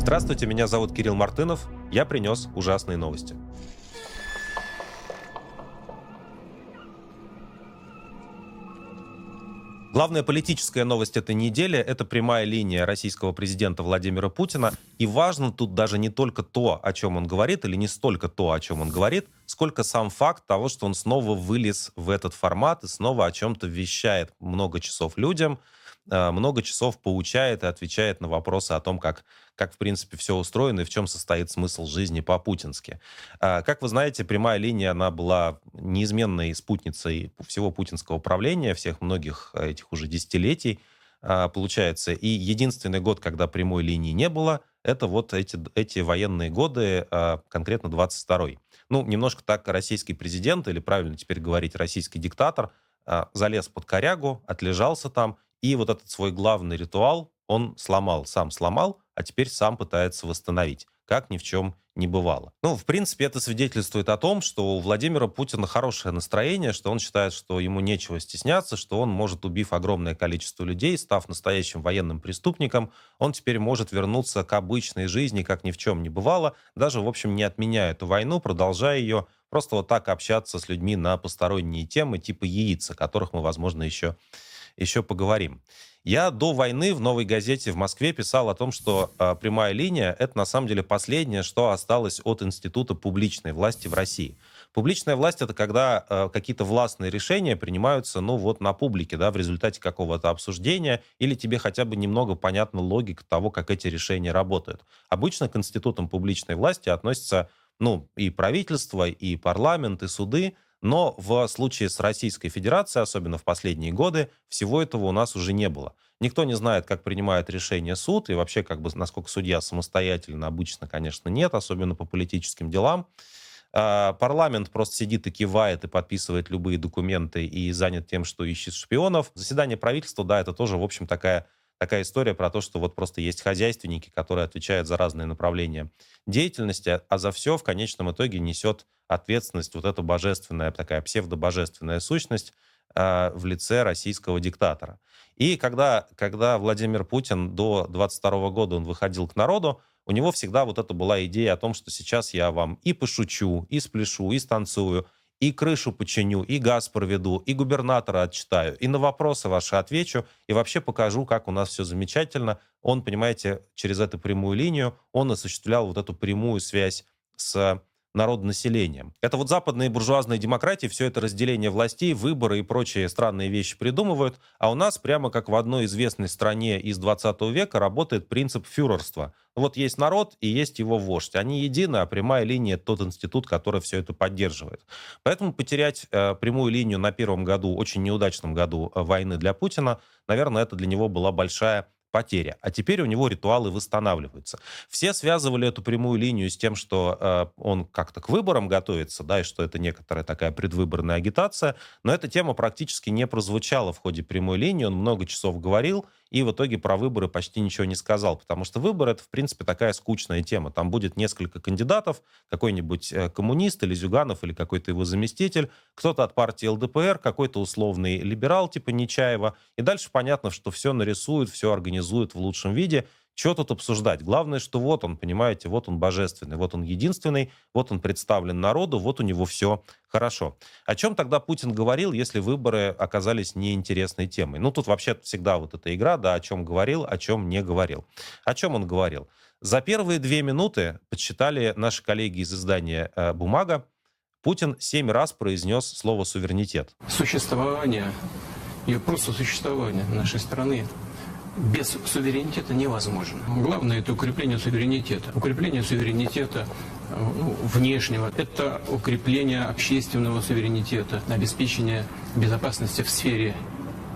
Здравствуйте, меня зовут Кирилл Мартынов. Я принес ужасные новости. Главная политическая новость этой недели – это прямая линия российского президента Владимира Путина. И важно тут даже не только то, о чем он говорит, или не столько то, о чем он говорит, сколько сам факт того, что он снова вылез в этот формат и снова о чем-то вещает много часов людям – много часов поучает и отвечает на вопросы о том, как, как в принципе, все устроено и в чем состоит смысл жизни по-путински. Э, как вы знаете, прямая линия, она была неизменной спутницей всего путинского правления, всех многих этих уже десятилетий, э, получается. И единственный год, когда прямой линии не было, это вот эти, эти военные годы, конкретно 22-й. Ну, немножко так российский президент, или правильно теперь говорить, российский диктатор, залез под корягу, отлежался там и вот этот свой главный ритуал он сломал, сам сломал, а теперь сам пытается восстановить, как ни в чем не бывало. Ну, в принципе, это свидетельствует о том, что у Владимира Путина хорошее настроение, что он считает, что ему нечего стесняться, что он может, убив огромное количество людей, став настоящим военным преступником, он теперь может вернуться к обычной жизни, как ни в чем не бывало, даже, в общем, не отменяя эту войну, продолжая ее, просто вот так общаться с людьми на посторонние темы, типа яиц, о которых мы, возможно, еще еще поговорим. Я до войны в «Новой газете» в Москве писал о том, что э, прямая линия — это на самом деле последнее, что осталось от института публичной власти в России. Публичная власть — это когда э, какие-то властные решения принимаются, ну вот, на публике, да, в результате какого-то обсуждения, или тебе хотя бы немного понятна логика того, как эти решения работают. Обычно к институтам публичной власти относятся, ну, и правительство, и парламент, и суды — но в случае с Российской Федерацией, особенно в последние годы, всего этого у нас уже не было. Никто не знает, как принимает решение суд, и вообще, как бы, насколько судья самостоятельно, обычно, конечно, нет, особенно по политическим делам. А, парламент просто сидит и кивает, и подписывает любые документы, и занят тем, что ищет шпионов. Заседание правительства, да, это тоже, в общем, такая такая история про то, что вот просто есть хозяйственники, которые отвечают за разные направления деятельности, а за все в конечном итоге несет ответственность вот эта божественная, такая псевдобожественная сущность э, в лице российского диктатора. И когда, когда Владимир Путин до 22 года он выходил к народу, у него всегда вот это была идея о том, что сейчас я вам и пошучу, и спляшу, и станцую, и крышу починю, и газ проведу, и губернатора отчитаю, и на вопросы ваши отвечу, и вообще покажу, как у нас все замечательно. Он, понимаете, через эту прямую линию, он осуществлял вот эту прямую связь с народонаселением. Это вот западные буржуазные демократии все это разделение властей, выборы и прочие странные вещи придумывают, а у нас прямо как в одной известной стране из 20 века работает принцип фюрерства. Вот есть народ и есть его вождь. Они едины, а прямая линия — тот институт, который все это поддерживает. Поэтому потерять э, прямую линию на первом году, очень неудачном году э, войны для Путина, наверное, это для него была большая потеря. А теперь у него ритуалы восстанавливаются. Все связывали эту прямую линию с тем, что э, он как-то к выборам готовится, да, и что это некоторая такая предвыборная агитация. Но эта тема практически не прозвучала в ходе прямой линии. Он много часов говорил, и в итоге про выборы почти ничего не сказал, потому что выборы — это, в принципе, такая скучная тема. Там будет несколько кандидатов, какой-нибудь э, коммунист или Зюганов, или какой-то его заместитель, кто-то от партии ЛДПР, какой-то условный либерал типа Нечаева, и дальше понятно, что все нарисуют, все организуют в лучшем виде — что тут обсуждать? Главное, что вот он, понимаете, вот он божественный, вот он единственный, вот он представлен народу, вот у него все хорошо. О чем тогда Путин говорил, если выборы оказались неинтересной темой? Ну, тут вообще всегда вот эта игра, да, о чем говорил, о чем не говорил. О чем он говорил? За первые две минуты, подсчитали наши коллеги из издания э, «Бумага», Путин семь раз произнес слово «суверенитет». Существование, ее просто существование нашей страны без суверенитета невозможно. Главное это укрепление суверенитета. Укрепление суверенитета ну, внешнего – это укрепление общественного суверенитета, обеспечение безопасности в сфере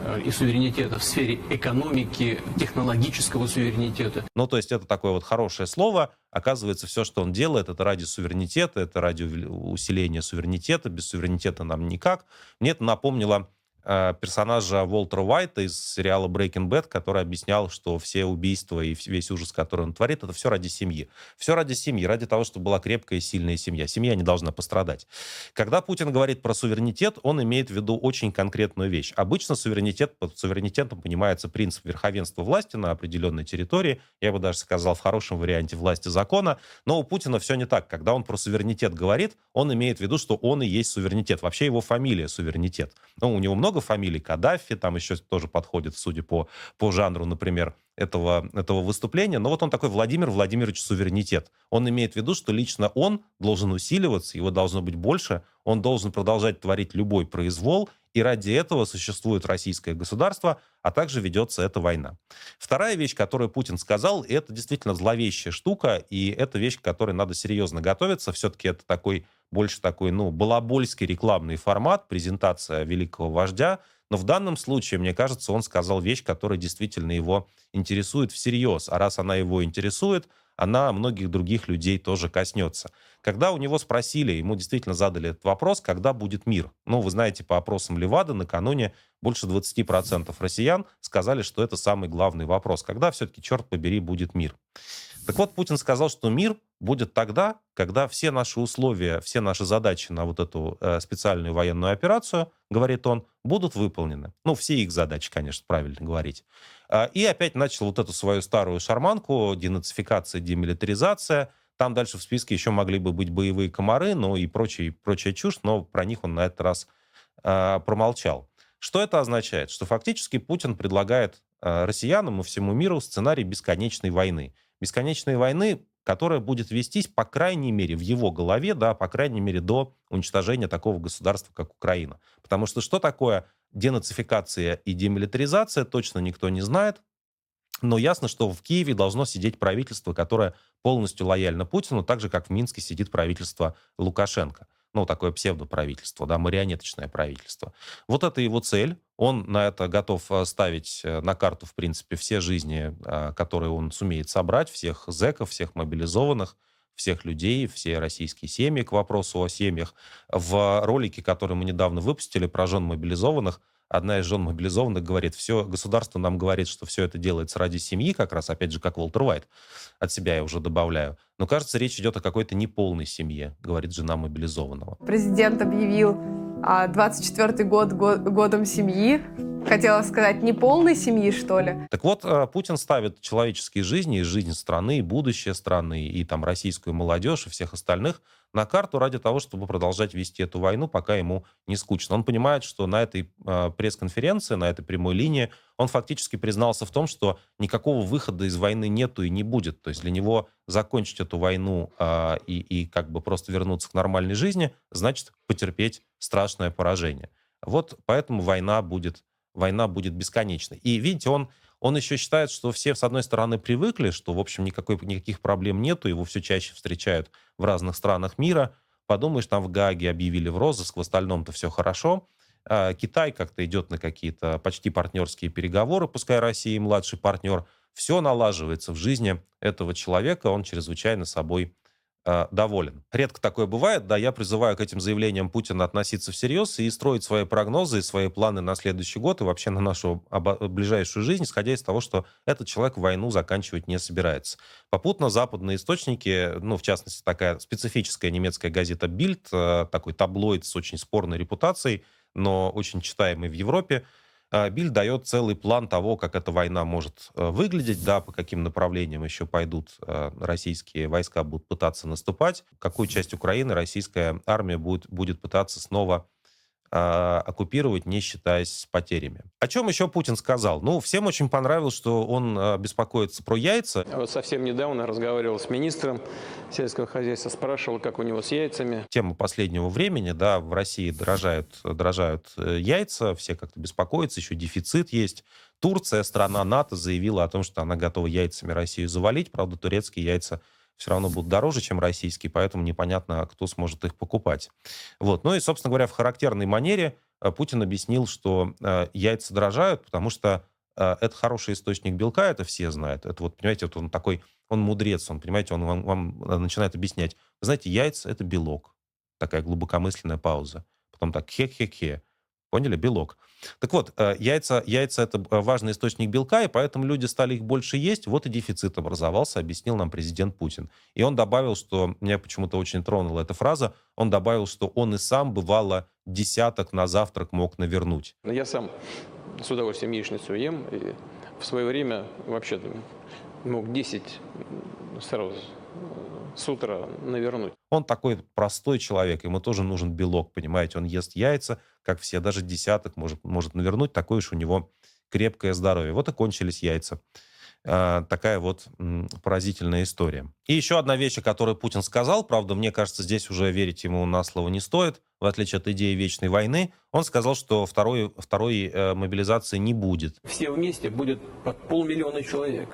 э, и суверенитета в сфере экономики, технологического суверенитета. Ну, то есть это такое вот хорошее слово. Оказывается, все, что он делает, это ради суверенитета, это ради усиления суверенитета. Без суверенитета нам никак. Мне это напомнило персонажа Уолтера Уайта из сериала Breaking Bad, который объяснял, что все убийства и весь ужас, который он творит, это все ради семьи. Все ради семьи, ради того, чтобы была крепкая и сильная семья. Семья не должна пострадать. Когда Путин говорит про суверенитет, он имеет в виду очень конкретную вещь. Обычно суверенитет, под суверенитетом понимается принцип верховенства власти на определенной территории. Я бы даже сказал, в хорошем варианте власти закона. Но у Путина все не так. Когда он про суверенитет говорит, он имеет в виду, что он и есть суверенитет. Вообще его фамилия суверенитет. Ну, у него много фамилий. Каддафи, там еще тоже подходит, судя по, по жанру, например, этого, этого выступления. Но вот он такой Владимир Владимирович суверенитет. Он имеет в виду, что лично он должен усиливаться, его должно быть больше, он должен продолжать творить любой произвол, и ради этого существует российское государство, а также ведется эта война. Вторая вещь, которую Путин сказал, это действительно зловещая штука, и это вещь, к которой надо серьезно готовиться. Все-таки это такой, больше такой, ну, балабольский рекламный формат, презентация великого вождя, но в данном случае, мне кажется, он сказал вещь, которая действительно его интересует всерьез. А раз она его интересует, она многих других людей тоже коснется. Когда у него спросили, ему действительно задали этот вопрос, когда будет мир. Ну, вы знаете, по опросам Левада накануне больше 20% россиян сказали, что это самый главный вопрос. Когда все-таки, черт побери, будет мир? Так вот, Путин сказал, что мир будет тогда, когда все наши условия, все наши задачи на вот эту э, специальную военную операцию, говорит он, будут выполнены. Ну, все их задачи, конечно, правильно говорить. Э, и опять начал вот эту свою старую шарманку, денацификация, демилитаризация. Там дальше в списке еще могли бы быть боевые комары, ну и прочие, прочая чушь, но про них он на этот раз э, промолчал. Что это означает? Что фактически Путин предлагает э, россиянам и всему миру сценарий бесконечной войны. Бесконечной войны, которая будет вестись, по крайней мере, в его голове, да, по крайней мере, до уничтожения такого государства, как Украина. Потому что что такое денацификация и демилитаризация, точно никто не знает. Но ясно, что в Киеве должно сидеть правительство, которое полностью лояльно Путину, так же, как в Минске сидит правительство Лукашенко ну, такое псевдоправительство, да, марионеточное правительство. Вот это его цель. Он на это готов э, ставить э, на карту, в принципе, все жизни, э, которые он сумеет собрать, всех зэков, всех мобилизованных, всех людей, все российские семьи, к вопросу о семьях. В ролике, который мы недавно выпустили про жен мобилизованных, одна из жен мобилизованных говорит, все, государство нам говорит, что все это делается ради семьи, как раз, опять же, как Волтер Уайт, от себя я уже добавляю. Но, кажется, речь идет о какой-то неполной семье, говорит жена мобилизованного. Президент объявил 24 год годом семьи. Хотела сказать, не полной семьи, что ли? Так вот, э, Путин ставит человеческие жизни, жизнь страны, будущее страны, и там российскую молодежь, и всех остальных на карту ради того, чтобы продолжать вести эту войну, пока ему не скучно. Он понимает, что на этой э, пресс-конференции, на этой прямой линии, он фактически признался в том, что никакого выхода из войны нету и не будет. То есть для него закончить эту войну э, и, и как бы просто вернуться к нормальной жизни, значит потерпеть страшное поражение. Вот поэтому война будет война будет бесконечной. И видите, он, он еще считает, что все, с одной стороны, привыкли, что, в общем, никакой, никаких проблем нету, его все чаще встречают в разных странах мира. Подумаешь, там в Гааге объявили в розыск, в остальном-то все хорошо. А Китай как-то идет на какие-то почти партнерские переговоры, пускай Россия младший партнер. Все налаживается в жизни этого человека, он чрезвычайно собой доволен. Редко такое бывает, да, я призываю к этим заявлениям Путина относиться всерьез и строить свои прогнозы и свои планы на следующий год и вообще на нашу ближайшую жизнь, исходя из того, что этот человек войну заканчивать не собирается. Попутно западные источники, ну, в частности, такая специфическая немецкая газета Bild, э, такой таблоид с очень спорной репутацией, но очень читаемый в Европе, Биль дает целый план того, как эта война может э, выглядеть, да, по каким направлениям еще пойдут э, российские войска, будут пытаться наступать, какую часть Украины российская армия будет, будет пытаться снова а, оккупировать, не считаясь с потерями. О чем еще Путин сказал? Ну, всем очень понравилось, что он а, беспокоится про яйца. Вот совсем недавно разговаривал с министром сельского хозяйства, спрашивал, как у него с яйцами. Тема последнего времени, да, в России дорожают, дорожают э, яйца, все как-то беспокоятся, еще дефицит есть. Турция, страна НАТО, заявила о том, что она готова яйцами Россию завалить. Правда, турецкие яйца все равно будут дороже, чем российские, поэтому непонятно, кто сможет их покупать. Вот. Ну и, собственно говоря, в характерной манере э, Путин объяснил, что э, яйца дорожают, потому что э, это хороший источник белка, это все знают. Это вот, понимаете, вот он такой, он мудрец, он, понимаете, он вам, вам начинает объяснять. Вы знаете, яйца — это белок. Такая глубокомысленная пауза. Потом так, хе-хе-хе. Поняли? Белок. Так вот, э, яйца, яйца это э, важный источник белка, и поэтому люди стали их больше есть. Вот и дефицит образовался, объяснил нам президент Путин. И он добавил, что меня почему-то очень тронула эта фраза, он добавил, что он и сам бывало десяток на завтрак мог навернуть. Я сам с удовольствием яичницу ем, и в свое время вообще мог 10 сразу с утра навернуть. Он такой простой человек, ему тоже нужен белок, понимаете, он ест яйца, как все, даже десяток может, может навернуть, такое уж у него крепкое здоровье. Вот и кончились яйца. А, такая вот м, поразительная история. И еще одна вещь, о которой Путин сказал, правда, мне кажется, здесь уже верить ему на слово не стоит, в отличие от идеи вечной войны, он сказал, что второй, второй э, мобилизации не будет. Все вместе будет под полмиллиона человек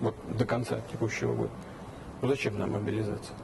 вот до конца текущего года. Ну зачем нам мобилизация?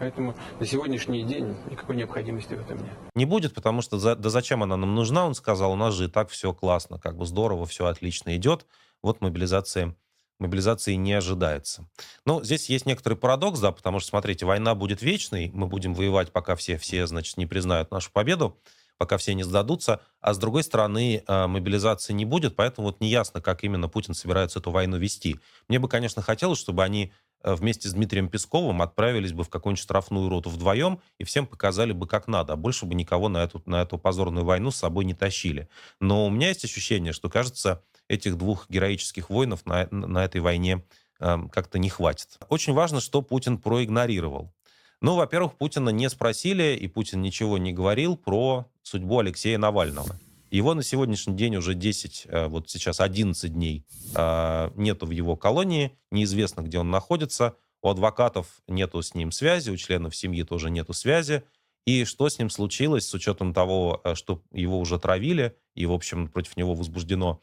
Поэтому на сегодняшний день никакой необходимости в этом нет. Не будет, потому что за, да зачем она нам нужна, он сказал, у нас же и так все классно, как бы здорово, все отлично идет, вот мобилизация, мобилизации не ожидается. Но здесь есть некоторый парадокс, да, потому что, смотрите, война будет вечной, мы будем воевать, пока все, все значит, не признают нашу победу, пока все не сдадутся, а с другой стороны э, мобилизации не будет, поэтому вот неясно, как именно Путин собирается эту войну вести. Мне бы, конечно, хотелось, чтобы они вместе с Дмитрием Песковым отправились бы в какую-нибудь штрафную роту вдвоем и всем показали бы, как надо. А больше бы никого на эту, на эту позорную войну с собой не тащили. Но у меня есть ощущение, что, кажется, этих двух героических воинов на, на этой войне э, как-то не хватит. Очень важно, что Путин проигнорировал. Ну, во-первых, Путина не спросили, и Путин ничего не говорил про судьбу Алексея Навального. Его на сегодняшний день уже 10, э, вот сейчас 11 дней э, нету в его колонии, неизвестно, где он находится. У адвокатов нету с ним связи, у членов семьи тоже нету связи. И что с ним случилось, с учетом того, э, что его уже травили, и, в общем, против него возбуждено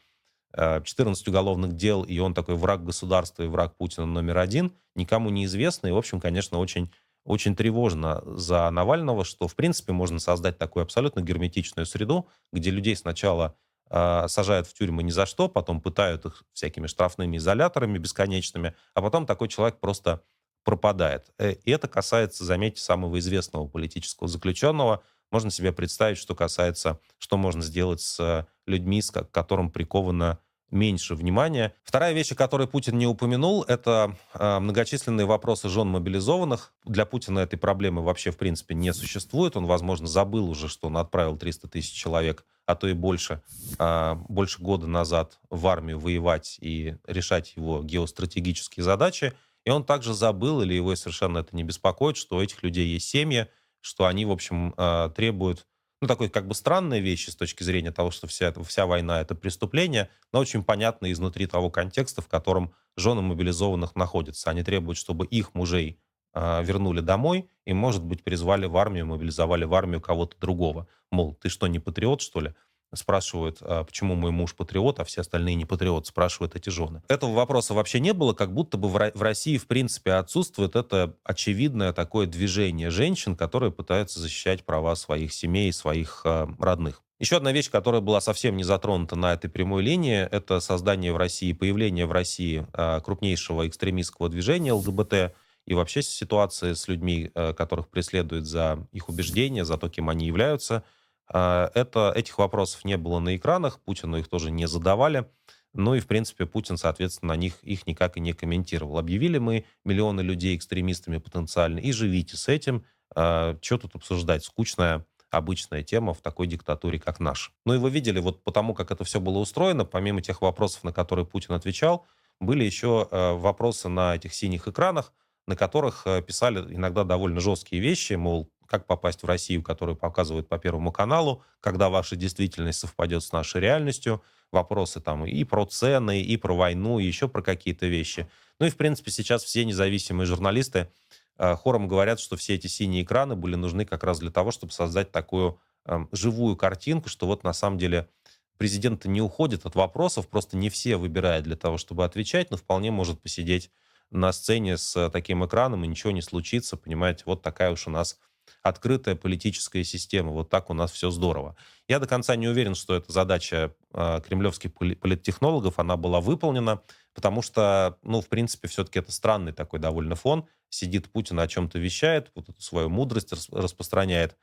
14 уголовных дел, и он такой враг государства и враг Путина номер один, никому неизвестно. И, в общем, конечно, очень очень тревожно за Навального, что, в принципе, можно создать такую абсолютно герметичную среду, где людей сначала э, сажают в тюрьмы ни за что, потом пытают их всякими штрафными изоляторами бесконечными, а потом такой человек просто пропадает. Э, и это касается, заметьте, самого известного политического заключенного. Можно себе представить, что касается, что можно сделать с людьми, с которым приковано меньше внимания. Вторая вещь, о которой Путин не упомянул, это э, многочисленные вопросы жен мобилизованных. Для Путина этой проблемы вообще, в принципе, не существует. Он, возможно, забыл уже, что он отправил 300 тысяч человек, а то и больше, э, больше года назад в армию воевать и решать его геостратегические задачи. И он также забыл, или его совершенно это не беспокоит, что у этих людей есть семьи, что они, в общем, э, требуют ну, такой как бы странной вещи с точки зрения того, что вся, вся война — это преступление, но очень понятно изнутри того контекста, в котором жены мобилизованных находятся. Они требуют, чтобы их мужей э, вернули домой и, может быть, призвали в армию, мобилизовали в армию кого-то другого. Мол, ты что, не патриот, что ли? Спрашивают, а почему мой муж патриот, а все остальные не патриот, спрашивают эти жены. Этого вопроса вообще не было, как будто бы в России, в принципе, отсутствует это очевидное такое движение женщин, которые пытаются защищать права своих семей, своих э, родных. Еще одна вещь, которая была совсем не затронута на этой прямой линии, это создание в России, появление в России э, крупнейшего экстремистского движения ЛГБТ, и вообще ситуация с людьми, э, которых преследуют за их убеждения, за то, кем они являются – а, это, этих вопросов не было на экранах, Путину их тоже не задавали. Ну и, в принципе, Путин, соответственно, на них их никак и не комментировал. Объявили мы миллионы людей экстремистами потенциально, и живите с этим. А, что тут обсуждать? Скучная обычная тема в такой диктатуре, как наша. Ну и вы видели, вот потому как это все было устроено, помимо тех вопросов, на которые Путин отвечал, были еще э, вопросы на этих синих экранах, на которых э, писали иногда довольно жесткие вещи, мол, как попасть в Россию, которую показывают по Первому каналу, когда ваша действительность совпадет с нашей реальностью, вопросы там и про цены, и про войну, и еще про какие-то вещи. Ну и, в принципе, сейчас все независимые журналисты э, хором говорят, что все эти синие экраны были нужны как раз для того, чтобы создать такую э, живую картинку, что вот на самом деле президент не уходит от вопросов, просто не все выбирают для того, чтобы отвечать, но вполне может посидеть на сцене с таким экраном, и ничего не случится, понимаете, вот такая уж у нас открытая политическая система. Вот так у нас все здорово. Я до конца не уверен, что эта задача э, кремлевских политтехнологов, она была выполнена, потому что, ну, в принципе, все-таки это странный такой довольно фон. Сидит Путин, о чем-то вещает, вот эту свою мудрость распространяет.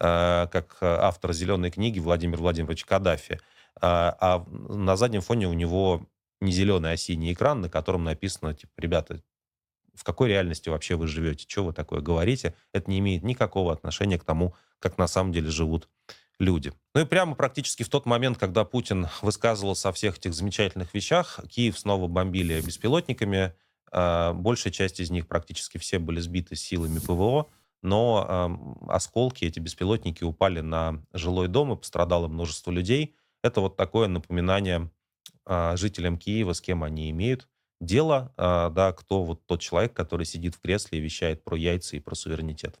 э, как автор «Зеленой книги» Владимир Владимирович Каддафи. А, а на заднем фоне у него не зеленый, а синий экран, на котором написано, типа, ребята, в какой реальности вообще вы живете, что вы такое говорите, это не имеет никакого отношения к тому, как на самом деле живут люди. Ну и прямо практически в тот момент, когда Путин высказывался о всех этих замечательных вещах, Киев снова бомбили беспилотниками, а, большая часть из них, практически все, были сбиты силами ПВО, но осколки, эти беспилотники упали на жилой дом, и пострадало множество людей. Это вот такое напоминание а, жителям Киева, с кем они имеют дело, а, да, кто вот тот человек, который сидит в кресле и вещает про яйца и про суверенитет.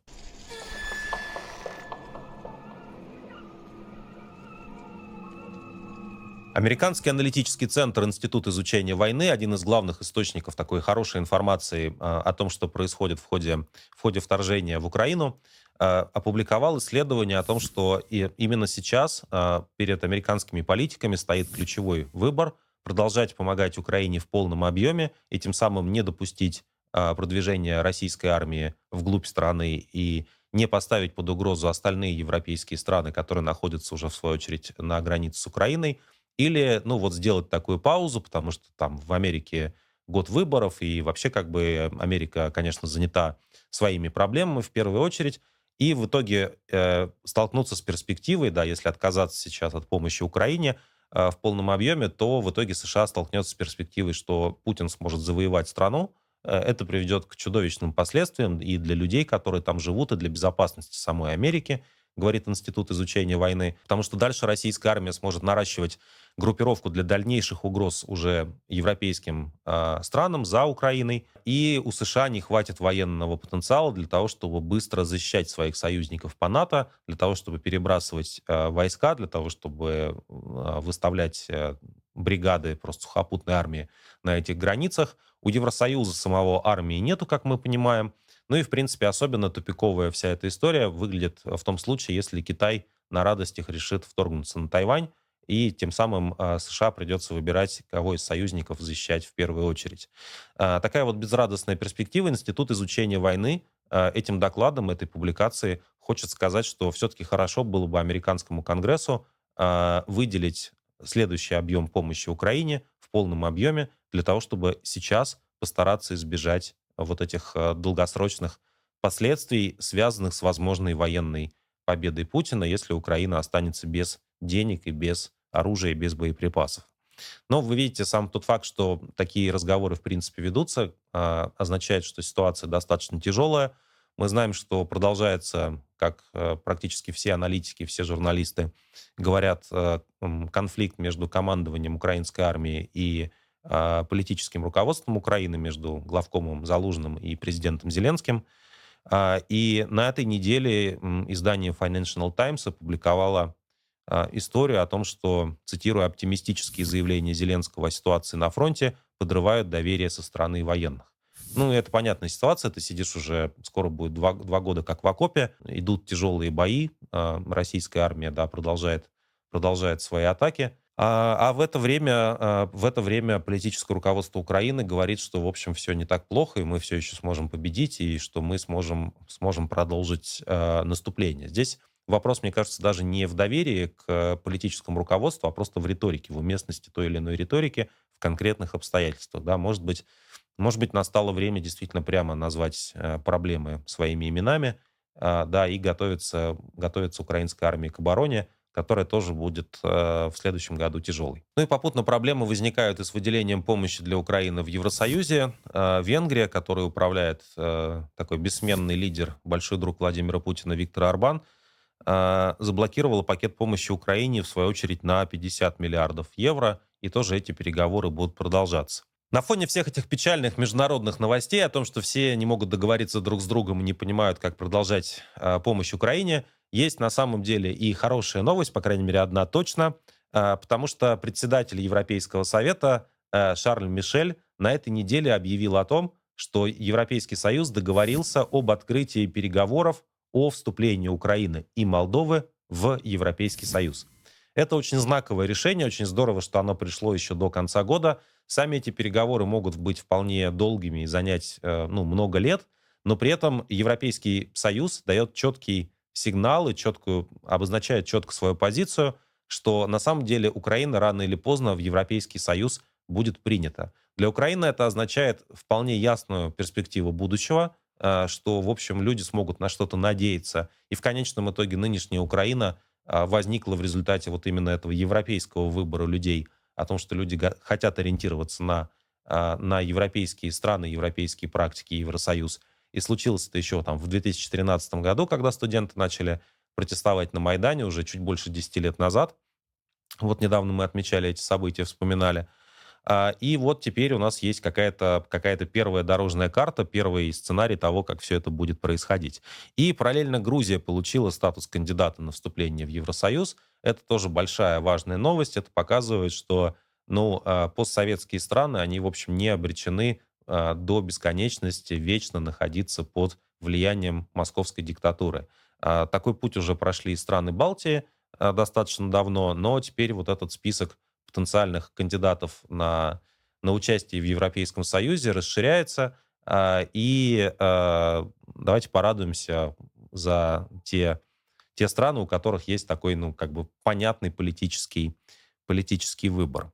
Американский аналитический центр Институт изучения войны, один из главных источников такой хорошей информации э, о том, что происходит в ходе, в ходе вторжения в Украину, э, опубликовал исследование о том, что и именно сейчас э, перед американскими политиками стоит ключевой выбор продолжать помогать Украине в полном объеме и тем самым не допустить продвижения российской армии вглубь страны и не поставить под угрозу остальные европейские страны, которые находятся уже, в свою очередь, на границе с Украиной, или, ну, вот сделать такую паузу, потому что там в Америке год выборов, и вообще как бы Америка, конечно, занята своими проблемами в первую очередь, и в итоге э, столкнуться с перспективой, да, если отказаться сейчас от помощи Украине в полном объеме, то в итоге США столкнется с перспективой, что Путин сможет завоевать страну. Э, это приведет к чудовищным последствиям и для людей, которые там живут, и для безопасности самой Америки говорит Институт изучения войны, потому что дальше российская армия сможет наращивать группировку для дальнейших угроз уже европейским э, странам за Украиной. И у США не хватит военного потенциала для того, чтобы быстро защищать своих союзников по НАТО, для того, чтобы перебрасывать э, войска, для того, чтобы э, выставлять э, бригады просто сухопутной армии на этих границах. У Евросоюза самого армии нету, как мы понимаем. Ну и, в принципе, особенно тупиковая вся эта история выглядит в том случае, если Китай на радостях решит вторгнуться на Тайвань, и тем самым а, США придется выбирать, кого из союзников защищать в первую очередь. А, такая вот безрадостная перспектива. Институт изучения войны а, этим докладом, этой публикации хочет сказать, что все-таки хорошо было бы американскому Конгрессу выделить следующий объем помощи Украине в полном объеме для того, чтобы сейчас постараться избежать вот этих долгосрочных последствий, связанных с возможной военной победой Путина, если Украина останется без денег и без оружия, и без боеприпасов. Но вы видите, сам тот факт, что такие разговоры, в принципе, ведутся, а, означает, что ситуация достаточно тяжелая. Мы знаем, что продолжается, как э, практически все аналитики, все журналисты говорят, э, конфликт между командованием украинской армии и политическим руководством Украины, между главкомом Залужным и президентом Зеленским. А, и на этой неделе издание Financial Times опубликовало а, историю о том, что, цитирую, оптимистические заявления Зеленского о ситуации на фронте подрывают доверие со стороны военных. Ну, это понятная ситуация. Ты сидишь уже, скоро будет два, два года как в окопе, идут тяжелые бои, а, российская армия, да, продолжает, продолжает свои атаки. А, а в это время, в это время политическое руководство Украины говорит, что, в общем, все не так плохо, и мы все еще сможем победить, и что мы сможем, сможем продолжить наступление. Здесь вопрос, мне кажется, даже не в доверии к политическому руководству, а просто в риторике, в уместности той или иной риторики в конкретных обстоятельствах. Да, может быть, может быть, настало время действительно прямо назвать проблемы своими именами, да, и готовиться, готовиться украинской армии к обороне, которая тоже будет э, в следующем году тяжелой. Ну и попутно проблемы возникают и с выделением помощи для Украины в Евросоюзе. Э, Венгрия, которой управляет э, такой бессменный лидер, большой друг Владимира Путина Виктор Орбан, а, заблокировала пакет помощи Украине, в свою очередь, на 50 миллиардов евро, и тоже эти переговоры будут продолжаться. На фоне всех этих печальных международных новостей о том, что все не могут договориться друг с другом и не понимают, как продолжать э, помощь Украине, есть на самом деле и хорошая новость, по крайней мере, одна точно, э, потому что председатель Европейского совета э, Шарль Мишель на этой неделе объявил о том, что Европейский Союз договорился об открытии переговоров о вступлении Украины и Молдовы в Европейский Союз. Это очень знаковое решение, очень здорово, что оно пришло еще до конца года. Сами эти переговоры могут быть вполне долгими и занять э, ну, много лет, но при этом Европейский Союз дает четкий сигналы, четкую, обозначает четко свою позицию, что на самом деле Украина рано или поздно в Европейский Союз будет принята. Для Украины это означает вполне ясную перспективу будущего, э, что, в общем, люди смогут на что-то надеяться. И в конечном итоге нынешняя Украина э, возникла в результате вот именно этого европейского выбора людей о том, что люди хотят ориентироваться на, э, на европейские страны, европейские практики, Евросоюз. И случилось это еще там в 2013 году, когда студенты начали протестовать на Майдане уже чуть больше 10 лет назад. Вот недавно мы отмечали эти события, вспоминали. А, и вот теперь у нас есть какая-то какая первая дорожная карта, первый сценарий того, как все это будет происходить. И параллельно Грузия получила статус кандидата на вступление в Евросоюз. Это тоже большая важная новость. Это показывает, что ну, а, постсоветские страны, они, в общем, не обречены а, до бесконечности вечно находиться под влиянием московской диктатуры. Такой путь уже прошли страны Балтии достаточно давно, но теперь вот этот список потенциальных кандидатов на, на участие в Европейском Союзе расширяется. А, и а, давайте порадуемся за те, те страны, у которых есть такой, ну, как бы понятный политический, политический выбор.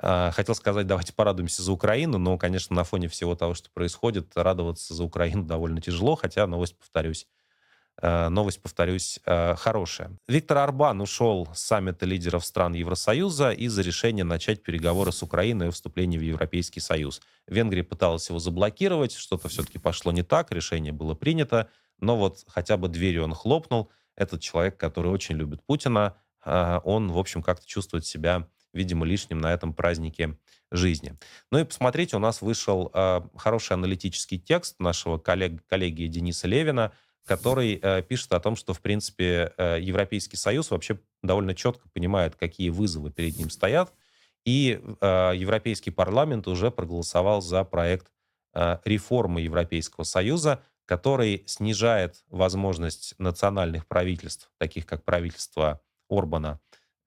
А, хотел сказать, давайте порадуемся за Украину, но, конечно, на фоне всего того, что происходит, радоваться за Украину довольно тяжело, хотя новость, повторюсь, новость, повторюсь, э, хорошая. Виктор Арбан ушел с саммита лидеров стран Евросоюза из-за решения начать переговоры с Украиной о вступлении в Европейский Союз. Венгрия пыталась его заблокировать, что-то все-таки пошло не так, решение было принято, но вот хотя бы дверью он хлопнул. Этот человек, который очень любит Путина, э, он, в общем, как-то чувствует себя, видимо, лишним на этом празднике жизни. Ну и посмотрите, у нас вышел хороший аналитический текст нашего коллег, коллеги Дениса Левина – который э, пишет о том, что, в принципе, э, Европейский Союз вообще довольно четко понимает, какие вызовы перед ним стоят, и э, Европейский парламент уже проголосовал за проект э, реформы Европейского Союза, который снижает возможность национальных правительств, таких как правительство Орбана,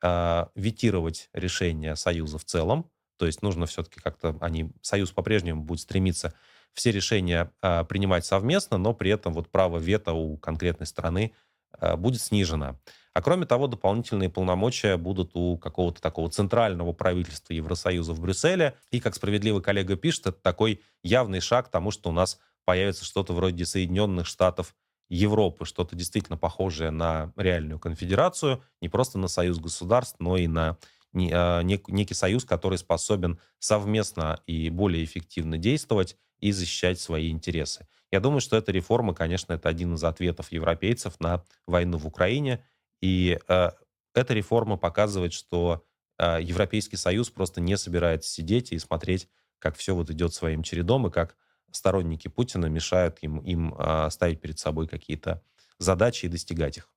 э, ветировать решения Союза в целом. То есть нужно все-таки как-то, они, Союз по-прежнему будет стремиться все решения а, принимать совместно, но при этом вот право вето у конкретной страны а, будет снижено. А кроме того, дополнительные полномочия будут у какого-то такого центрального правительства Евросоюза в Брюсселе. И, как справедливый коллега пишет, это такой явный шаг к тому, что у нас появится что-то вроде Соединенных Штатов Европы, что-то действительно похожее на реальную конфедерацию, не просто на союз государств, но и на а, некий союз, который способен совместно и более эффективно действовать и защищать свои интересы. Я думаю, что эта реформа, конечно, это один из ответов европейцев на войну в Украине. И э, эта реформа показывает, что э, Европейский Союз просто не собирается сидеть и смотреть, как все вот идет своим чередом, и как сторонники Путина мешают им, им э, ставить перед собой какие-то задачи и достигать их.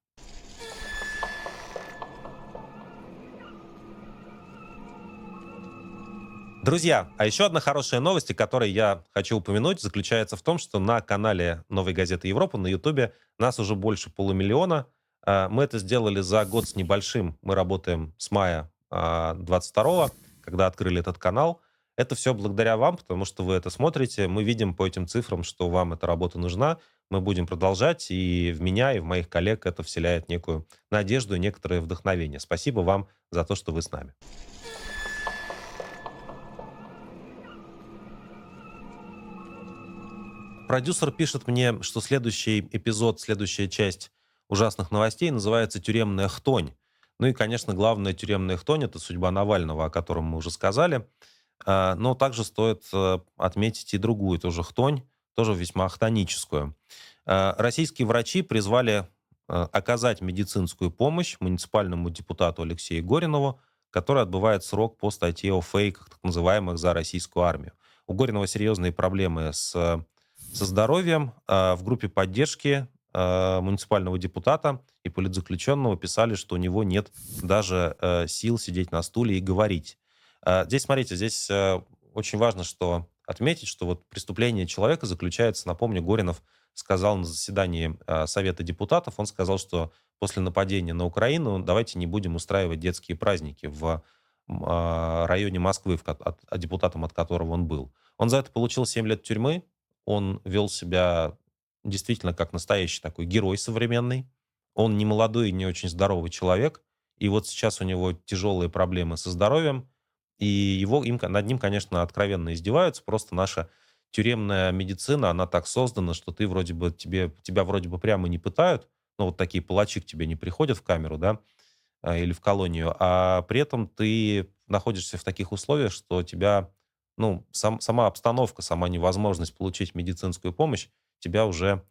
Друзья, а еще одна хорошая новость, о которой я хочу упомянуть, заключается в том, что на канале «Новой газеты Европы» на Ютубе нас уже больше полумиллиона. А, мы это сделали за год с небольшим. Мы работаем с мая 22 а, когда открыли этот канал. Это все благодаря вам, потому что вы это смотрите. Мы видим по этим цифрам, что вам эта работа нужна. Мы будем продолжать, и в меня, и в моих коллег это вселяет некую надежду и некоторое вдохновение. Спасибо вам за то, что вы с нами. Продюсер пишет мне, что следующий эпизод, следующая часть ужасных новостей называется «Тюремная хтонь». Ну и, конечно, главная тюремная хтонь — это судьба Навального, о котором мы уже сказали. А, но также стоит э, отметить и другую тоже хтонь, тоже весьма хтоническую. А, российские врачи призвали э, оказать медицинскую помощь муниципальному депутату Алексею Горинову, который отбывает срок по статье о фейках, так называемых, за российскую армию. У Горинова серьезные проблемы с со здоровьем а, в группе поддержки а, муниципального депутата и политзаключенного писали, что у него нет даже э, сил сидеть на стуле и говорить. А, здесь, смотрите, здесь э, очень важно, что отметить, что вот преступление человека заключается, напомню, Горинов сказал на заседании Совета депутатов, он сказал, что после нападения на Украину давайте не будем устраивать детские праздники в районе Москвы, депутатом от которого он был. Он за это получил 7 лет тюрьмы, он вел себя действительно как настоящий такой герой современный. Он не молодой и не очень здоровый человек, и вот сейчас у него тяжелые проблемы со здоровьем, и его, им, над ним, конечно, откровенно издеваются. Просто наша тюремная медицина, она так создана, что ты вроде бы, тебе, тебя вроде бы прямо не пытают, ну, вот такие палачи к тебе не приходят в камеру, да, а, или в колонию, а при этом ты находишься в таких условиях, что тебя, ну, сам, сама обстановка, сама невозможность получить медицинскую помощь тебя уже,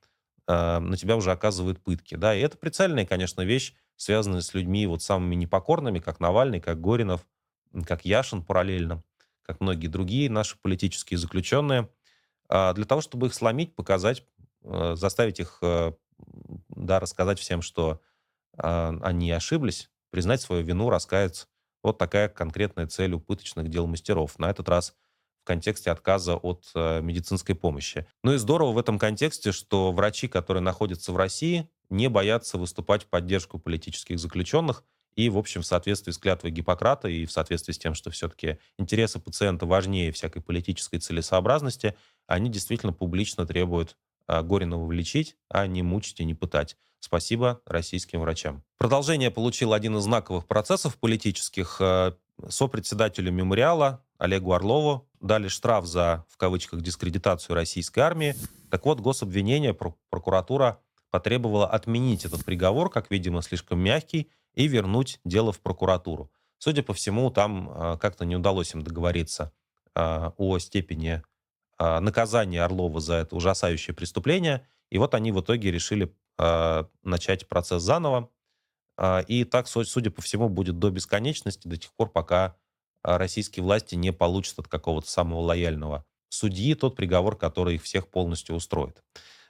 э, на тебя уже оказывают пытки, да, и это прицельная, конечно, вещь, связанная с людьми вот самыми непокорными, как Навальный, как Горинов, как Яшин параллельно, как многие другие наши политические заключенные, а, для того, чтобы их сломить, показать, э, заставить их, э, да, рассказать всем, что а, они ошиблись, признать свою вину, раскаяться. Вот такая конкретная цель у пыточных дел мастеров. На этот раз в контексте отказа от э, медицинской помощи. Ну и здорово в этом контексте, что врачи, которые находятся в России, не боятся выступать в поддержку политических заключенных и, в общем, в соответствии с клятвой Гиппократа и в соответствии с тем, что все-таки интересы пациента важнее всякой политической целесообразности, они действительно публично требуют а, Горинова лечить, а не мучить и не пытать. Спасибо российским врачам. Продолжение получил один из знаковых процессов политических. Сопредседателю мемориала Олегу Орлову дали штраф за, в кавычках, дискредитацию российской армии. Так вот, гособвинение, прокуратура потребовала отменить этот приговор, как, видимо, слишком мягкий, и вернуть дело в прокуратуру. Судя по всему, там э, как-то не удалось им договориться э, о степени наказания Орлова за это ужасающее преступление. И вот они в итоге решили а, начать процесс заново. А, и так, судя по всему, будет до бесконечности, до тех пор, пока а, российские власти не получат от какого-то самого лояльного судьи тот приговор, который их всех полностью устроит.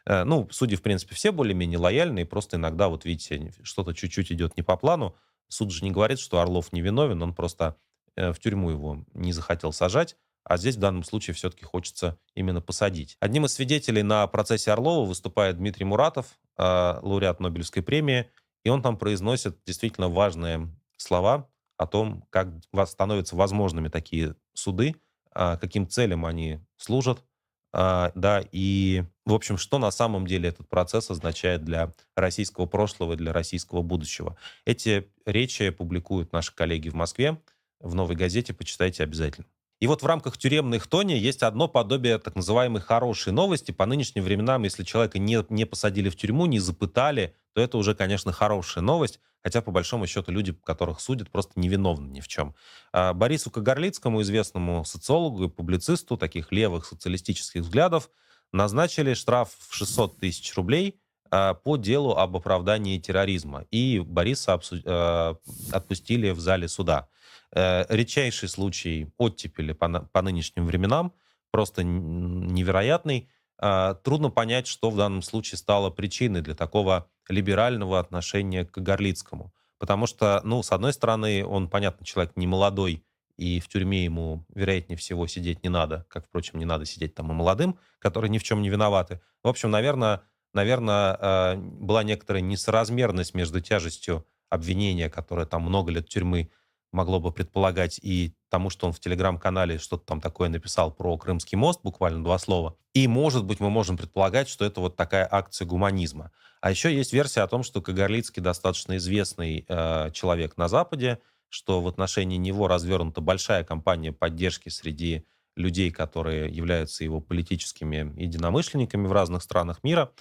Э, ну, судьи, в принципе, все более-менее лояльные, просто иногда, вот видите, что-то чуть-чуть идет не по плану. Суд же не говорит, что Орлов невиновен, он просто э, в тюрьму его не захотел сажать, а здесь в данном случае все-таки хочется именно посадить. Одним из свидетелей на процессе Орлова выступает Дмитрий Муратов, а, лауреат Нобелевской премии, и он там произносит действительно важные слова о том, как становятся возможными такие суды, а, каким целям они служат, а, да, и, в общем, что на самом деле этот процесс означает для российского прошлого и для российского будущего. Эти речи публикуют наши коллеги в Москве, в «Новой газете», почитайте обязательно. И вот в рамках тюремных тони есть одно подобие так называемой хорошей новости. По нынешним временам, если человека не, не посадили в тюрьму, не запытали, то это уже, конечно, хорошая новость. Хотя, по большому счету, люди, которых судят, просто невиновны ни в чем. А Борису Кагарлицкому, известному социологу и публицисту таких левых социалистических взглядов, назначили штраф в 600 тысяч рублей а, по делу об оправдании терроризма. И Бориса а, отпустили в зале суда. Э, редчайший случай оттепели по, по нынешним временам, просто невероятный. Э, трудно понять, что в данном случае стало причиной для такого либерального отношения к Горлицкому. Потому что, ну, с одной стороны, он, понятно, человек не молодой, и в тюрьме ему, вероятнее всего, сидеть не надо, как, впрочем, не надо сидеть там и молодым, которые ни в чем не виноваты. В общем, наверное, наверное, э, была некоторая несоразмерность между тяжестью обвинения, которое там много лет тюрьмы могло бы предполагать, и тому, что он в телеграм-канале что-то там такое написал про Крымский мост, буквально два слова. И, может быть, мы можем предполагать, что это вот такая акция гуманизма. А еще есть версия о том, что Кагарлицкий достаточно известный э, человек на Западе, что в отношении него развернута большая кампания поддержки среди людей, которые являются его политическими единомышленниками в разных странах мира.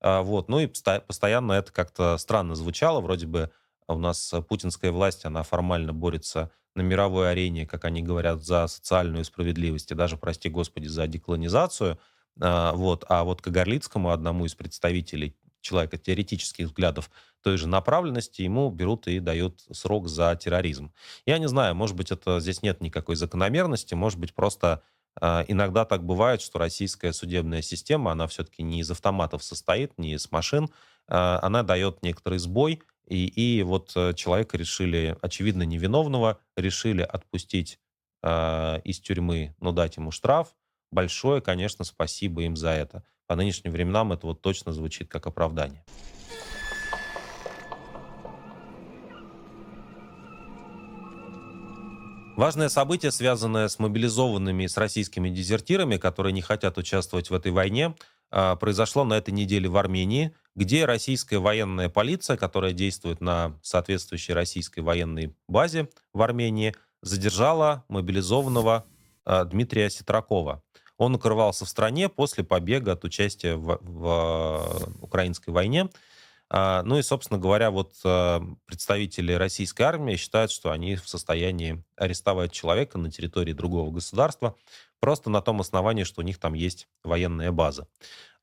Э, вот. Ну и постоянно это как-то странно звучало, вроде бы у нас э, путинская власть, она формально борется на мировой арене, как они говорят, за социальную справедливость и даже, прости господи, за деколонизацию. А, вот. А вот Кагарлицкому, одному из представителей человека теоретических взглядов той же направленности, ему берут и дают срок за терроризм. Я не знаю, может быть, это здесь нет никакой закономерности, может быть, просто э, иногда так бывает, что российская судебная система, она все-таки не из автоматов состоит, не из машин, она дает некоторый сбой, и, и вот э, человека решили, очевидно, невиновного, решили отпустить э, из тюрьмы, но дать ему штраф. Большое, конечно, спасибо им за это. По нынешним временам это вот точно звучит как оправдание. Важное событие, связанное с мобилизованными, с российскими дезертирами, которые не хотят участвовать в этой войне, а, произошло на этой неделе в Армении. Где российская военная полиция, которая действует на соответствующей российской военной базе в Армении, задержала мобилизованного э, Дмитрия Ситракова. Он укрывался в стране после побега от участия в, в украинской войне. А, ну и, собственно говоря, вот э, представители российской армии считают, что они в состоянии арестовать человека на территории другого государства просто на том основании, что у них там есть военная база.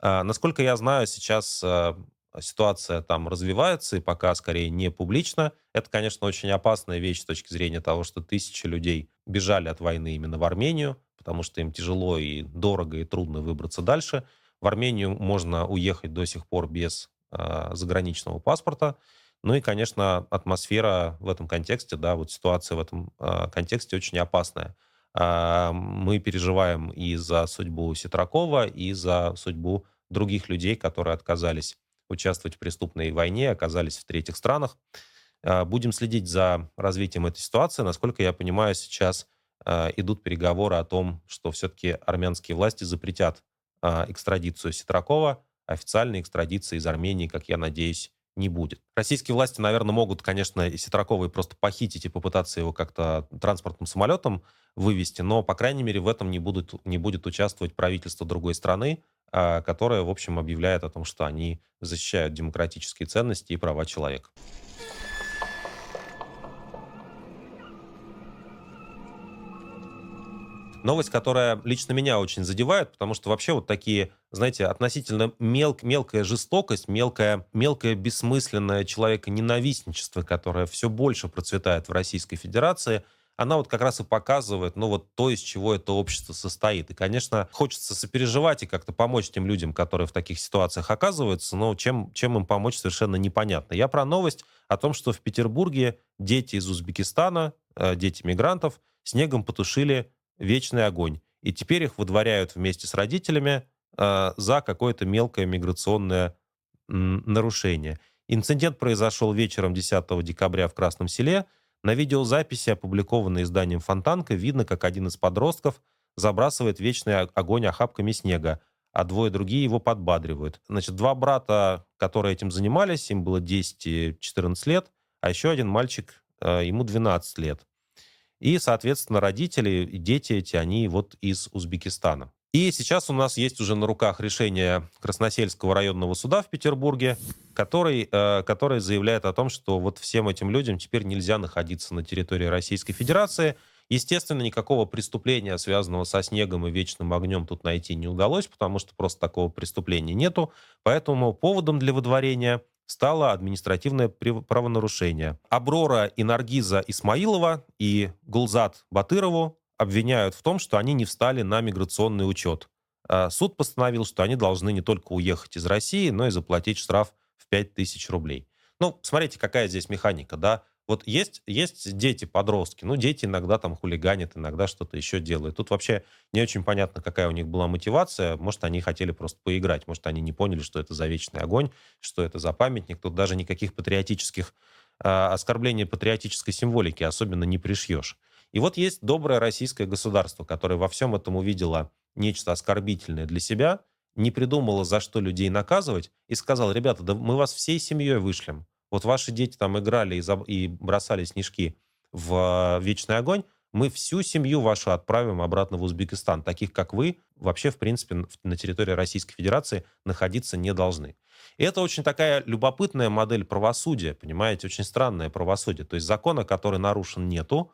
А, насколько я знаю, сейчас э, ситуация там развивается, и пока скорее не публично. Это, конечно, очень опасная вещь с точки зрения того, что тысячи людей бежали от войны именно в Армению, потому что им тяжело и дорого и трудно выбраться дальше. В Армению можно уехать до сих пор без э, заграничного паспорта. Ну и, конечно, атмосфера в этом контексте, да, вот ситуация в этом э, контексте очень опасная. Э, мы переживаем и за судьбу Ситракова, и за судьбу других людей, которые отказались участвовать в преступной войне, оказались в третьих странах. Будем следить за развитием этой ситуации. Насколько я понимаю, сейчас Э, идут переговоры о том, что все-таки армянские власти запретят э, экстрадицию Ситракова. Официальной экстрадиции из Армении, как я надеюсь, не будет. Российские власти, наверное, могут, конечно, Ситракова просто похитить и попытаться его как-то транспортным самолетом вывести, но, по крайней мере, в этом не, будут, не будет участвовать правительство другой страны, э, которое, в общем, объявляет о том, что они защищают демократические ценности и права человека. Новость, которая лично меня очень задевает, потому что вообще вот такие, знаете, относительно мел, мелкая жестокость, мелкое, мелкое бессмысленное человеконенавистничество, которое все больше процветает в Российской Федерации, она вот как раз и показывает, ну вот то, из чего это общество состоит. И, конечно, хочется сопереживать и как-то помочь тем людям, которые в таких ситуациях оказываются, но чем, чем им помочь, совершенно непонятно. Я про новость о том, что в Петербурге дети из Узбекистана, э, дети мигрантов, снегом потушили вечный огонь. И теперь их выдворяют вместе с родителями э, за какое-то мелкое миграционное нарушение. Инцидент произошел вечером 10 декабря в Красном селе. На видеозаписи, опубликованной изданием «Фонтанка», видно, как один из подростков забрасывает вечный огонь охапками снега, а двое другие его подбадривают. Значит, два брата, которые этим занимались, им было 10 и 14 лет, а еще один мальчик, э, ему 12 лет. И, соответственно, родители и дети эти, они вот из Узбекистана. И сейчас у нас есть уже на руках решение Красносельского районного суда в Петербурге, который, э, который заявляет о том, что вот всем этим людям теперь нельзя находиться на территории Российской Федерации. Естественно, никакого преступления, связанного со снегом и вечным огнем, тут найти не удалось, потому что просто такого преступления нету. Поэтому поводом для выдворения стало административное правонарушение. Аброра и Наргиза Исмаилова и Гулзат Батырову обвиняют в том, что они не встали на миграционный учет. А суд постановил, что они должны не только уехать из России, но и заплатить штраф в 5000 рублей. Ну, смотрите, какая здесь механика, да? Вот есть, есть дети, подростки, ну, дети иногда там хулиганят, иногда что-то еще делают. Тут вообще не очень понятно, какая у них была мотивация. Может, они хотели просто поиграть, может, они не поняли, что это за вечный огонь, что это за памятник. Тут даже никаких патриотических э, оскорблений патриотической символики особенно не пришьешь. И вот есть доброе российское государство, которое во всем этом увидело нечто оскорбительное для себя, не придумало, за что людей наказывать, и сказал, ребята, да мы вас всей семьей вышлем. Вот ваши дети там играли и, заб... и бросали снежки в э, вечный огонь, мы всю семью вашу отправим обратно в Узбекистан. Таких, как вы, вообще, в принципе, на территории Российской Федерации находиться не должны. И это очень такая любопытная модель правосудия, понимаете, очень странное правосудие. То есть закона, который нарушен, нету,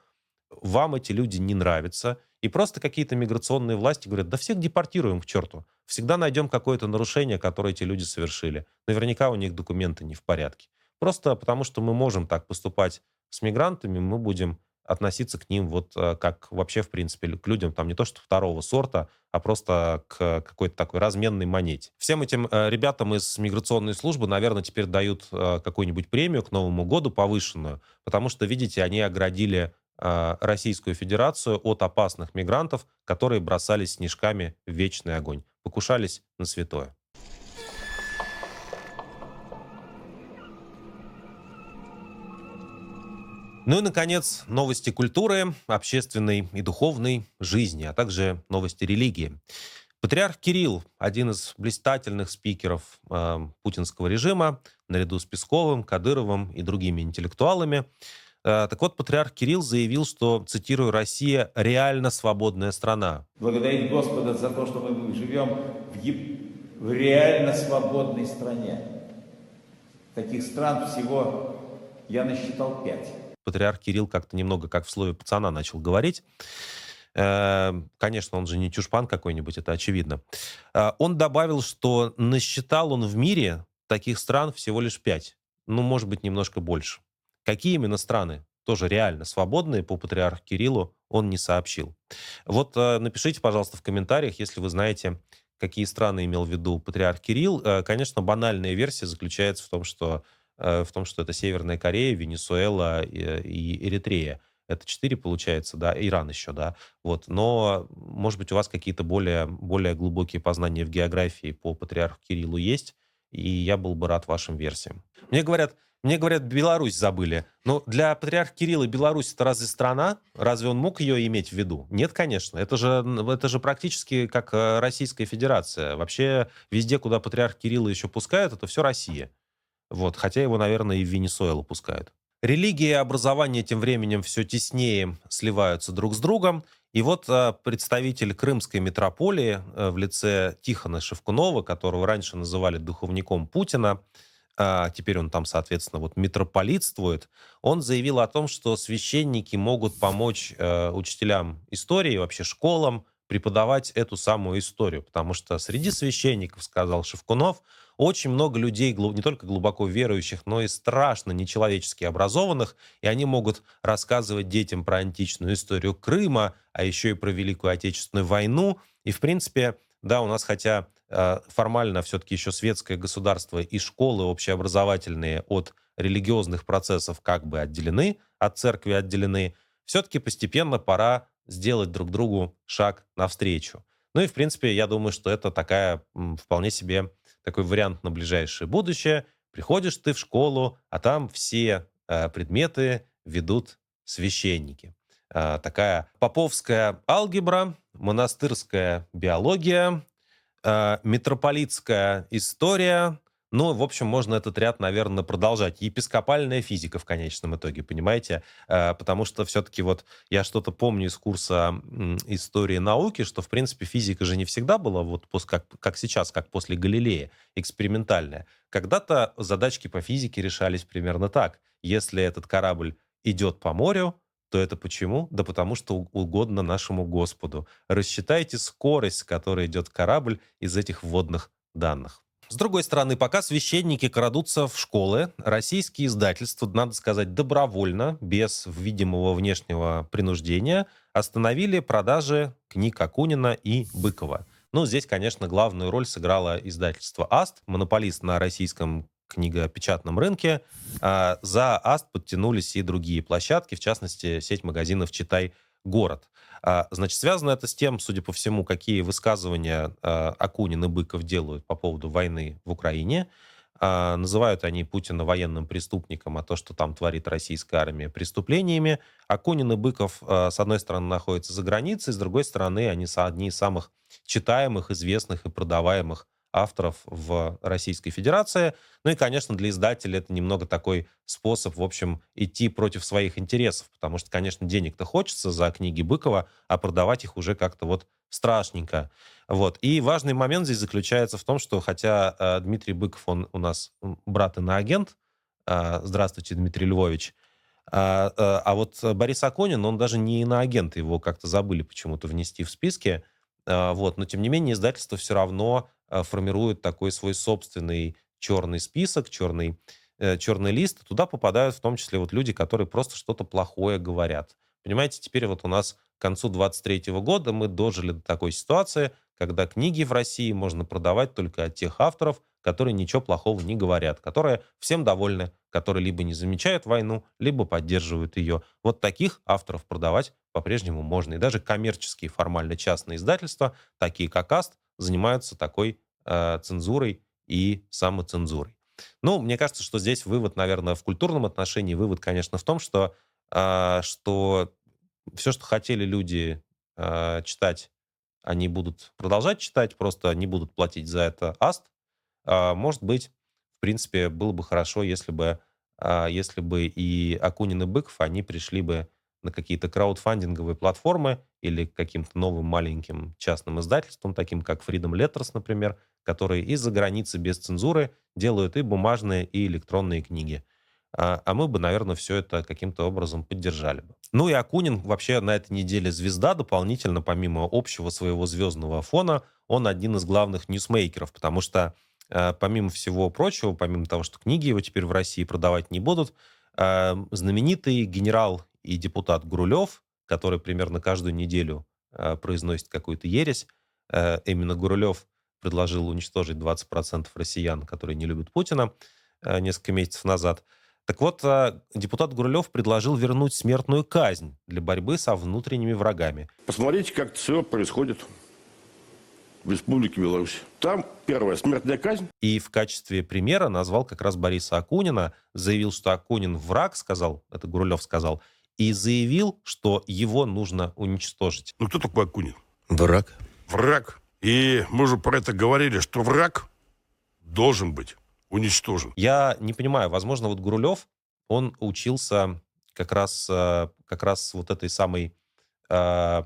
вам эти люди не нравятся, и просто какие-то миграционные власти говорят, да всех депортируем к черту. Всегда найдем какое-то нарушение, которое эти люди совершили. Наверняка у них документы не в порядке. Просто потому, что мы можем так поступать с мигрантами, мы будем относиться к ним вот э, как вообще, в принципе, к людям там не то что второго сорта, а просто к какой-то такой разменной монете. Всем этим э, ребятам из миграционной службы, наверное, теперь дают э, какую-нибудь премию к Новому году повышенную, потому что, видите, они оградили Российскую Федерацию от опасных мигрантов, которые бросались снежками в вечный огонь, покушались на святое. Ну и, наконец, новости культуры, общественной и духовной жизни, а также новости религии. Патриарх Кирилл, один из блистательных спикеров э, путинского режима, наряду с Песковым, Кадыровым и другими интеллектуалами. Э, так вот, патриарх Кирилл заявил, что, цитирую, «Россия реально свободная страна». Благодарить Господа за то, что мы живем в, еб... в реально свободной стране. Таких стран всего я насчитал пять. Патриарх Кирилл как-то немного как в слове пацана начал говорить. Э, конечно, он же не чушпан какой-нибудь, это очевидно. Э, он добавил, что насчитал он в мире таких стран всего лишь пять. Ну, может быть, немножко больше. Какие именно страны? Тоже реально свободные по патриарху Кириллу он не сообщил. Вот э, напишите, пожалуйста, в комментариях, если вы знаете, какие страны имел в виду патриарх Кирилл. Конечно, банальная версия заключается в том, что в том, что это Северная Корея, Венесуэла и Эритрея. Это четыре, получается, да, Иран еще, да. Вот. Но, может быть, у вас какие-то более, более глубокие познания в географии по патриарху Кириллу есть, и я был бы рад вашим версиям. Мне говорят, мне говорят, Беларусь забыли. Но для патриарха Кирилла Беларусь это разве страна? Разве он мог ее иметь в виду? Нет, конечно. Это же, это же практически как э, Российская Федерация. Вообще везде, куда патриарх Кирилла еще пускают, это все Россия. Вот. Хотя его, наверное, и в Венесуэлу пускают. Религия и образование тем временем все теснее сливаются друг с другом. И вот а, представитель крымской метрополии а, в лице Тихона Шевкунова, которого раньше называли духовником Путина, а теперь он там, соответственно, вот митрополитствует, он заявил о том, что священники могут помочь э, учителям истории, вообще школам преподавать эту самую историю, потому что среди священников, сказал Шевкунов, очень много людей, не только глубоко верующих, но и страшно нечеловечески образованных, и они могут рассказывать детям про античную историю Крыма, а еще и про Великую Отечественную войну. И, в принципе, да, у нас хотя формально все-таки еще светское государство и школы общеобразовательные от религиозных процессов как бы отделены, от церкви отделены, все-таки постепенно пора сделать друг другу шаг навстречу. Ну и, в принципе, я думаю, что это такая вполне себе такой вариант на ближайшее будущее. Приходишь ты в школу, а там все э, предметы ведут священники. Э, такая поповская алгебра, монастырская биология, э, митрополитская история, ну, в общем, можно этот ряд, наверное, продолжать. Епископальная физика в конечном итоге, понимаете? Э, потому что все-таки вот я что-то помню из курса истории науки, что, в принципе, физика же не всегда была вот как, как сейчас, как после Галилея, экспериментальная. Когда-то задачки по физике решались примерно так. Если этот корабль идет по морю, то это почему? Да потому что угодно нашему Господу. Рассчитайте скорость, с которой идет корабль из этих вводных данных. С другой стороны, пока священники крадутся в школы, российские издательства, надо сказать, добровольно, без видимого внешнего принуждения, остановили продажи книг Акунина и Быкова. Ну, здесь, конечно, главную роль сыграло издательство «Аст», монополист на российском книгопечатном рынке. А за «Аст» подтянулись и другие площадки, в частности, сеть магазинов «Читай город». А, значит, связано это с тем, судя по всему, какие высказывания а, Акунин и Быков делают по поводу войны в Украине. Называют они Путина военным преступником, а то, что там творит российская армия, преступлениями. Акунин и Быков, с одной стороны, находятся за границей, с другой стороны, они одни из самых читаемых, известных и продаваемых авторов в Российской Федерации. Ну и, конечно, для издателя это немного такой способ, в общем, идти против своих интересов, потому что, конечно, денег-то хочется за книги Быкова, а продавать их уже как-то вот страшненько. Вот. И важный момент здесь заключается в том, что хотя э, Дмитрий Быков, он у нас брат и на агент, э, здравствуйте, Дмитрий Львович, а, а вот Борис Аконин, он даже не иноагент, его как-то забыли почему-то внести в списки. Э, вот. Но, тем не менее, издательство все равно Э, формируют такой свой собственный черный список, черный, э, черный лист. Туда попадают в том числе вот люди, которые просто что-то плохое говорят. Понимаете, теперь вот у нас к концу 23 года мы дожили до такой ситуации, когда книги в России можно продавать только от тех авторов, которые ничего плохого не говорят, которые всем довольны, которые либо не замечают войну, либо поддерживают ее. Вот таких авторов продавать по-прежнему можно. И даже коммерческие, формально частные издательства, такие как Аст, занимаются такой э, цензурой и самоцензурой. Ну, мне кажется, что здесь вывод, наверное, в культурном отношении, вывод, конечно, в том, что, э, что все, что хотели люди э, читать они будут продолжать читать, просто не будут платить за это аст. А, может быть, в принципе, было бы хорошо, если бы, а, если бы и Акунин и Быков, они пришли бы на какие-то краудфандинговые платформы или каким-то новым маленьким частным издательством, таким как Freedom Letters, например, которые из-за границы без цензуры делают и бумажные, и электронные книги. А, а мы бы, наверное, все это каким-то образом поддержали бы. Ну и Акунин вообще на этой неделе звезда дополнительно, помимо общего своего звездного фона, он один из главных ньюсмейкеров, потому что э, помимо всего прочего, помимо того, что книги его теперь в России продавать не будут, э, знаменитый генерал и депутат Гурулев, который примерно каждую неделю произносит какую-то ересь, именно Гурулев предложил уничтожить 20% россиян, которые не любят Путина несколько месяцев назад – так вот, а, депутат Гурулев предложил вернуть смертную казнь для борьбы со внутренними врагами. Посмотрите, как это все происходит в Республике Беларусь. Там первая смертная казнь. И в качестве примера назвал как раз Бориса Акунина, заявил, что Акунин враг, сказал, это Гурулев сказал, и заявил, что его нужно уничтожить. Ну кто такой Акунин? Враг. Враг. И мы уже про это говорили, что враг должен быть уничтожен. Я не понимаю, возможно, вот Гурулев, он учился как раз, э, как раз вот этой самой э,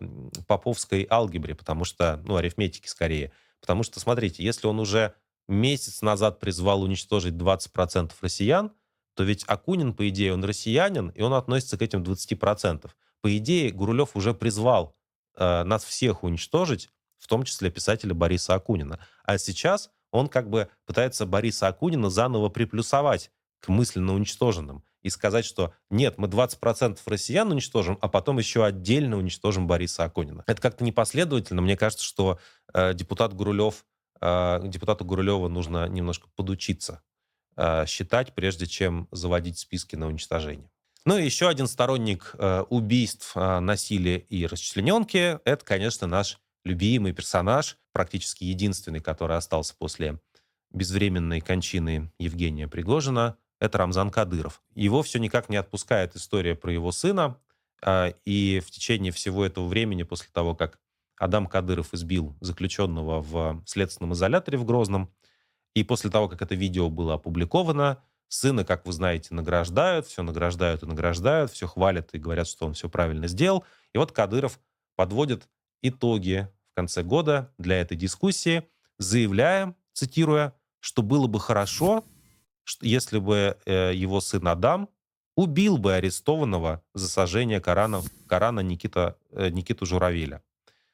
поповской алгебре, потому что, ну, арифметики скорее. Потому что, смотрите, если он уже месяц назад призвал уничтожить 20% россиян, то ведь Акунин, по идее, он россиянин, и он относится к этим 20%. По идее, Гурулев уже призвал э, нас всех уничтожить, в том числе писателя Бориса Акунина. А сейчас он как бы пытается Бориса Акунина заново приплюсовать к мысленно уничтоженным и сказать, что нет, мы 20% россиян уничтожим, а потом еще отдельно уничтожим Бориса Акунина. Это как-то непоследовательно. Мне кажется, что э, депутат Гурулев, э, депутату Гурулева нужно немножко подучиться э, считать, прежде чем заводить списки на уничтожение. Ну и еще один сторонник э, убийств, э, насилия и расчлененки – это, конечно, наш любимый персонаж, практически единственный, который остался после безвременной кончины Евгения Пригожина, это Рамзан Кадыров. Его все никак не отпускает история про его сына, а, и в течение всего этого времени, после того, как Адам Кадыров избил заключенного в следственном изоляторе в Грозном, и после того, как это видео было опубликовано, сына, как вы знаете, награждают, все награждают и награждают, все хвалят и говорят, что он все правильно сделал. И вот Кадыров подводит итоги конце года для этой дискуссии, заявляя, цитируя, что было бы хорошо, если бы э, его сын Адам убил бы арестованного за сожжение Корана, Корана Никита, э, Никиту Журавеля.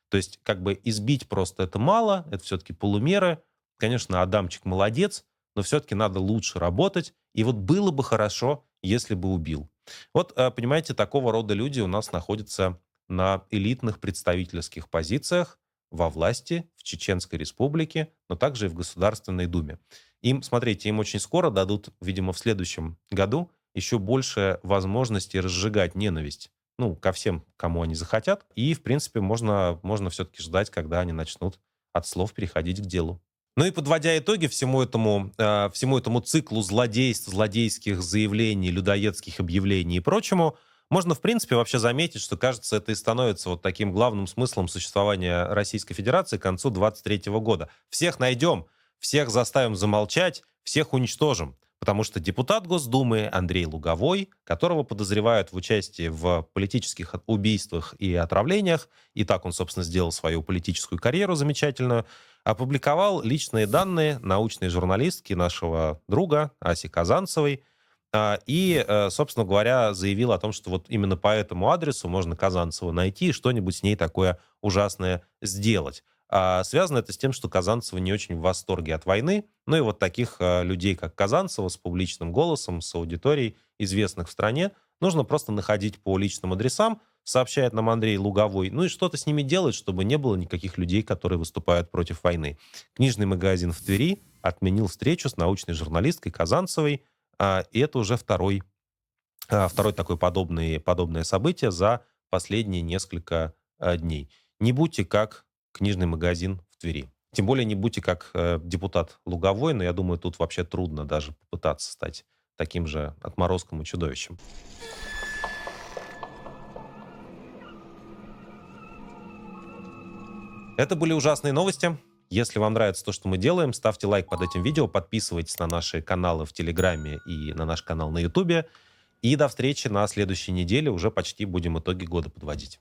То есть как бы избить просто это мало, это все-таки полумеры. Конечно, Адамчик молодец, но все-таки надо лучше работать. И вот было бы хорошо, если бы убил. Вот, э, понимаете, такого рода люди у нас находятся на элитных представительских позициях во власти в Чеченской Республике, но также и в Государственной Думе. Им, смотрите, им очень скоро дадут, видимо, в следующем году еще больше возможностей разжигать ненависть ну, ко всем, кому они захотят. И, в принципе, можно, можно все-таки ждать, когда они начнут от слов переходить к делу. Ну и подводя итоги всему этому, э, всему этому циклу злодейств, злодейских заявлений, людоедских объявлений и прочему, можно, в принципе, вообще заметить, что, кажется, это и становится вот таким главным смыслом существования Российской Федерации к концу 2023 года. Всех найдем, всех заставим замолчать, всех уничтожим. Потому что депутат Госдумы Андрей Луговой, которого подозревают в участии в политических убийствах и отравлениях, и так он, собственно, сделал свою политическую карьеру замечательную, опубликовал личные данные научной журналистки нашего друга Аси Казанцевой – и, э, собственно говоря, заявил о том, что вот именно по этому адресу можно Казанцева найти и что-нибудь с ней такое ужасное сделать. А связано это с тем, что Казанцева не очень в восторге от войны. Ну и вот таких э, людей, как Казанцева, с публичным голосом, с аудиторией, известных в стране, нужно просто находить по личным адресам, сообщает нам Андрей Луговой, ну и что-то с ними делать, чтобы не было никаких людей, которые выступают против войны. Книжный магазин в Твери отменил встречу с научной журналисткой Казанцевой, а, и это уже второй, а, второй такой подобный, подобное событие за последние несколько а, дней. Не будьте как книжный магазин в Твери. Тем более не будьте как э, депутат Луговой, но я думаю, тут вообще трудно даже попытаться стать таким же отморозком и чудовищем. Это были ужасные новости. Если вам нравится то, что мы делаем, ставьте лайк под этим видео, подписывайтесь на наши каналы в Телеграме и на наш канал на Ютубе. И до встречи на следующей неделе. Уже почти будем итоги года подводить.